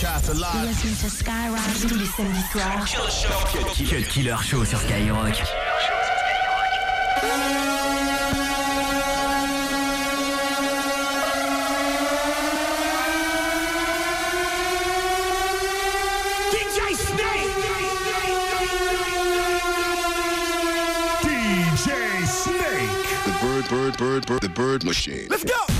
Broadcast live. Listen to Skyrock tous les samedis soirs. Cut Killer Show sur Skyrock. DJ Snake! DJ Snake. The bird, bird, bird, bird, the bird machine. Let's go.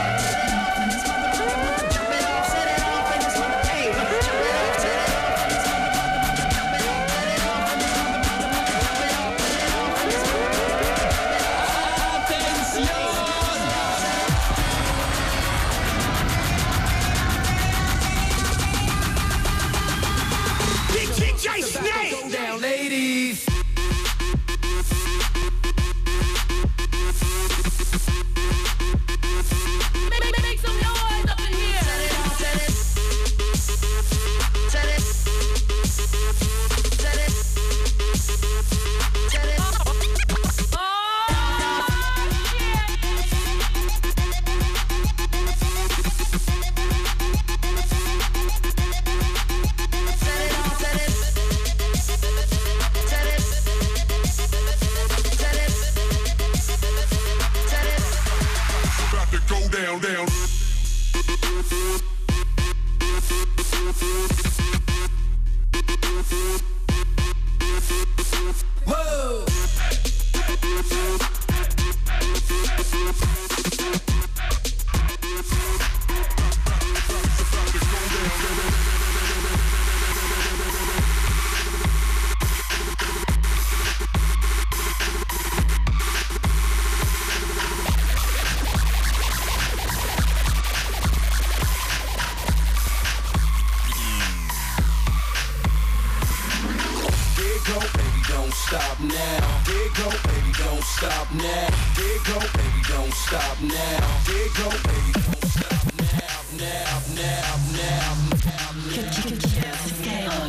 Don't stop now. There go, baby, don't stop now. There go, baby, don't stop now. There go, baby, don't stop now. Now, now, now, now.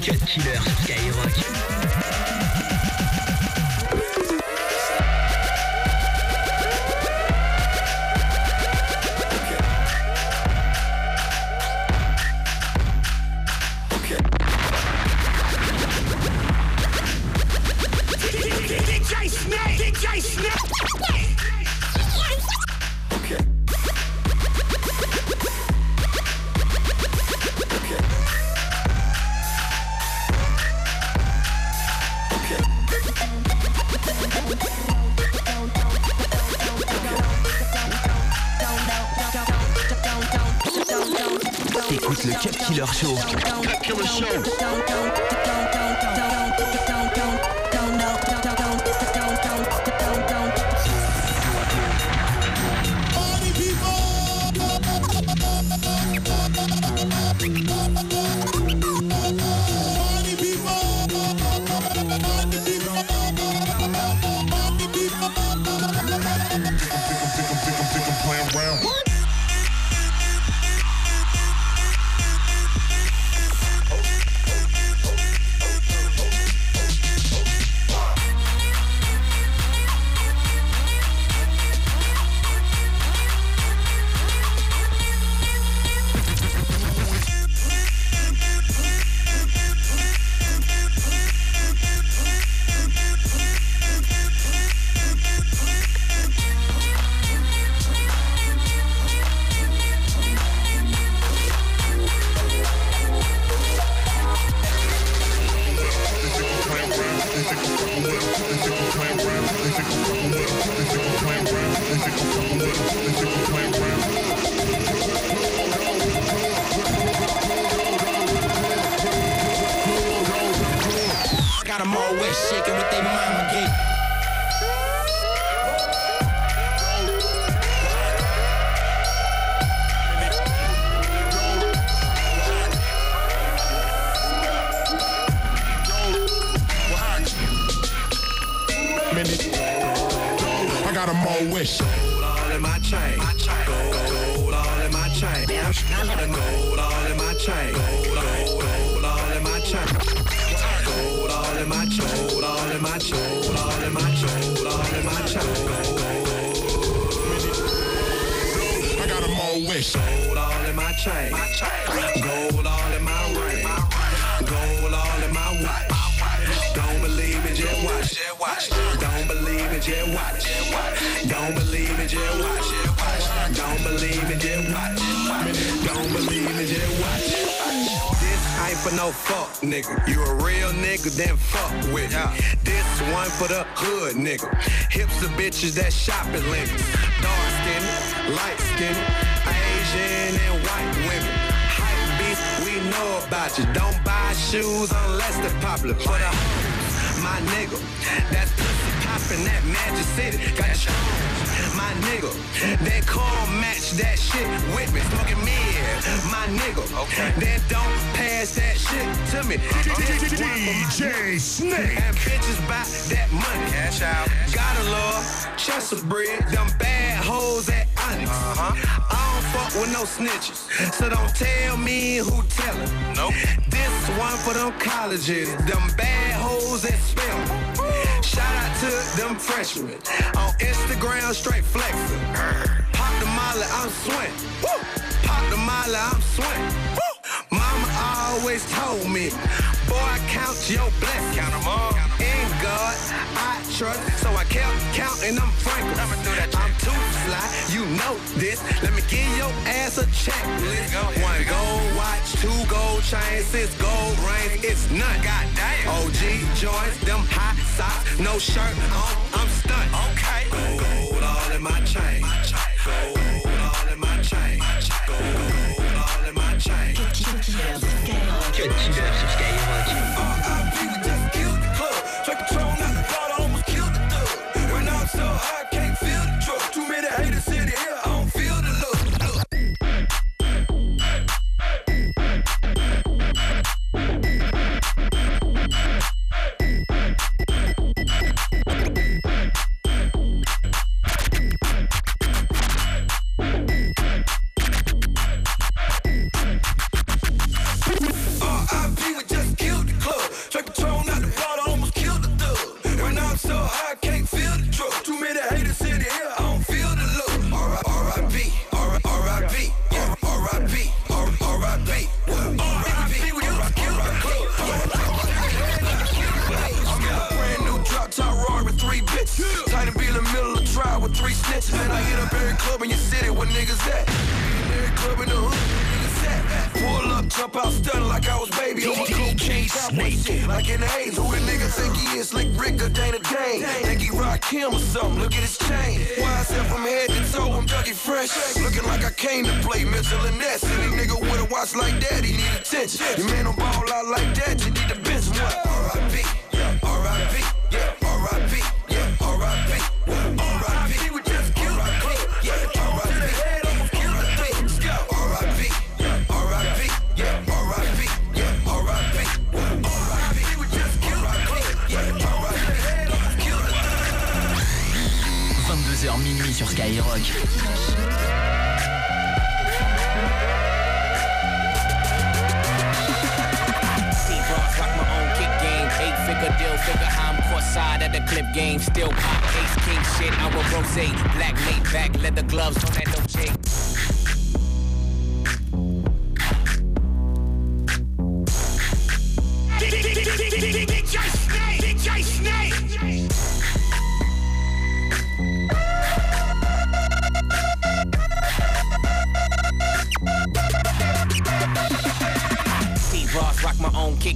Cut Killer Skyrock. Écoute le Cut Killer Show. Playing round. I got a more wish. Gold all in my chain. Gold all in my chain. Gold all in my chain. Gold all in my chain. Gold all in my chain. Gold all in my chain. Gold all in my chain. Gold all in my chain. I got them all wish. Gold all in my chain. Gold all just watch. Don't believe it, just watch. Don't believe it, just watch. Don't believe it, just watch. This ain't for no fuck, nigga. You a real nigga, then fuck with me. This one for the hood, nigga. Hips of bitches that shop at Lenox. Dark skin, light skin, Asian and white women. Hype beast, we know about you. Don't buy shoes unless they're popular. For the my nigga, that's poppin' that Magic City. Got your my nigga. That car match that shit with me. Smoking mid, my nigga. Okay. Then don't pass that shit to me. This one for DJ Snake. and bitches buy that money. Cash out. Gotta love bread. Them bad hoes at Onyx. Uh-huh. I don't fuck with no snitches. So don't tell me who tellin'. Nope. This one for them colleges. Them bad hoes at Spelman. Shout out to them freshmen. On Instagram, straight flexin'. Pop the molly, I'm. Woo! Pop the molly, I'm swing. Woo! Mama always told me, boy, I count your blessings. Count them all. In God, I trust. So I kept counting them frankly. I'm too fly, you know this. Let me give your ass a checklist. One gold watch, two gold chains, six gold rings. It's none. God damn. OG joints, them hot socks, no shirt on. I'm stunned. Okay. Gold all in my chain. Gold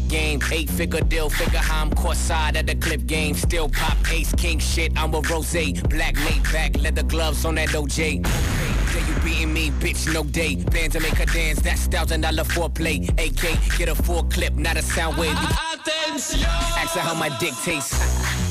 game. Eight figure deal, figure how I'm court side at the clip game. Still pop, ace, king shit, I'm a rose. Black laid back, leather gloves on that OJ. Yeah, you beating me, bitch, no day. Bands to make her dance, that's thousand dollar foreplay. AK, get a full clip, not a sound wave. You Ask her how my dick tastes.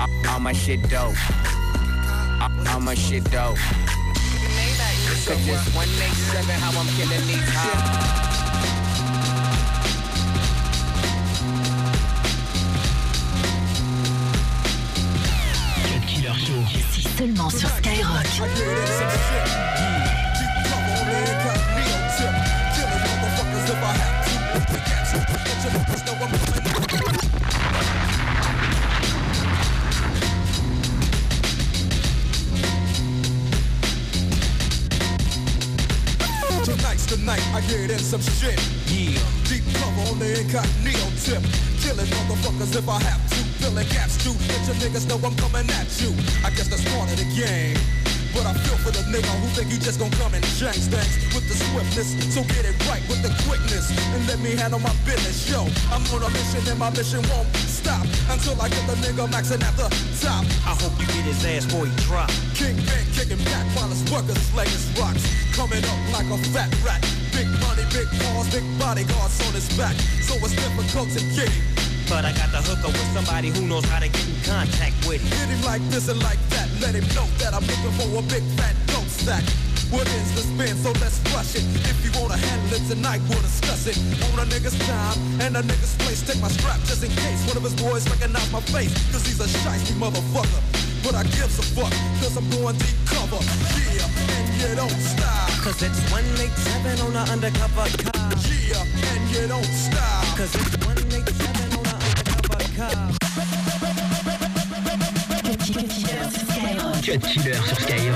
Uh, all my shit dope. Uh, all my shit dope. Cause it's 187 how I'm killing these hoes. Cut Killer Show. Ici seulement sur Skyrock. Night I get in some shit. Yeah. Deep cover on the incognito tip. Killing motherfuckers if I have to. Filling gaps to let your niggas know I'm coming at you. I guess that's part of the game. But I feel for the nigga who think he just gon' come and change things with the swiftness. So get it right with the quickness and let me handle my business. Yo, I'm on a mission and my mission won't stop until I get the nigga maxing at the top. I hope you get his ass boy drop. King Ben kicking back while his workers slay his rocks. Coming up like a fat rat. Big money, big cars, big bodyguards on his back. So it's difficult to get him. But I got the hooker with somebody who knows how to get in contact with him. Hit him like this and like that. Let him know that I'm looking for a big fat dope sack. What is the spin? So let's rush it. If you wanna handle it tonight, we'll discuss it. On a nigga's time and a nigga's place. Take my strap just in case one of his boys recognize my face. Cause he's a shiesty motherfucker. But I gives a fuck, cause I'm going deep cover. Yeah, and you don't stop. Cause it's 187 on the undercover car. Yeah, and you don't stop. Cause it's 187 on the undercover car. Cut Killer sur Skyrock. Cut Killer sur Skyrock.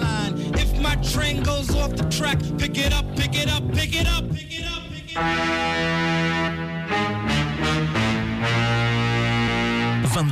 Line. If my train goes off the track, pick it up, pick it up, pick it up, pick it up, pick it up.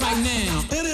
Right now.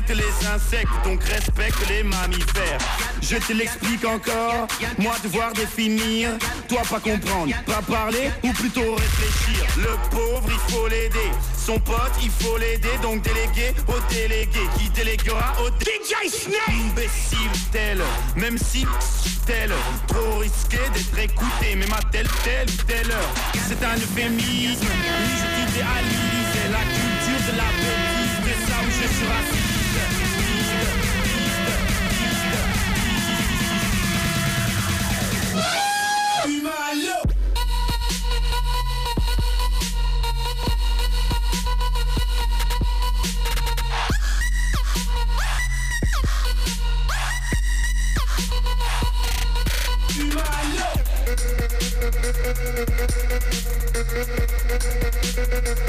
Respecte les insectes, donc respecte les mammifères. Je te l'explique encore, moi devoir définir Toi pas comprendre, pas parler ou plutôt réfléchir. Le pauvre il faut l'aider, son pote il faut l'aider Donc délégué au délégué, qui déléguera au DJ Snake Imbécile tel, même si tel Trop risqué d'être écouté Même à telle, telle ou telle heure C'est un euphémisme. Oui je t'idéalise La culture de la bêtise C'est ça où je suis raciste Thank you.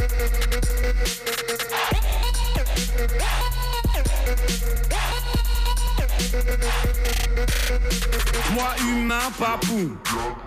Moi humain, papou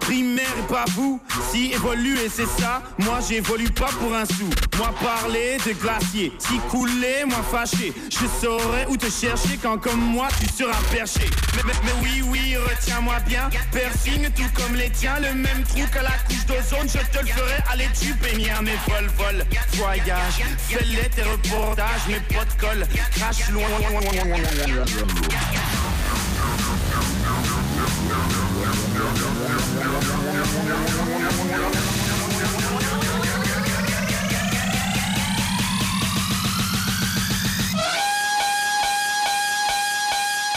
Primaire et pas vous. Si évoluer c'est ça Moi j'évolue pas pour un sou. Moi parler de glacier. Si couler, moi fâché. Je saurais où te chercher Quand comme moi tu seras perché. Mais, mais, oui, oui, retiens-moi bien. Persigne tout comme les tiens. Le même trou qu'à la couche d'ozone. Je te le ferai aller tu baignard Mes vol, vol, voyage Fais-les tes reportages Mes potes collent. Crache loin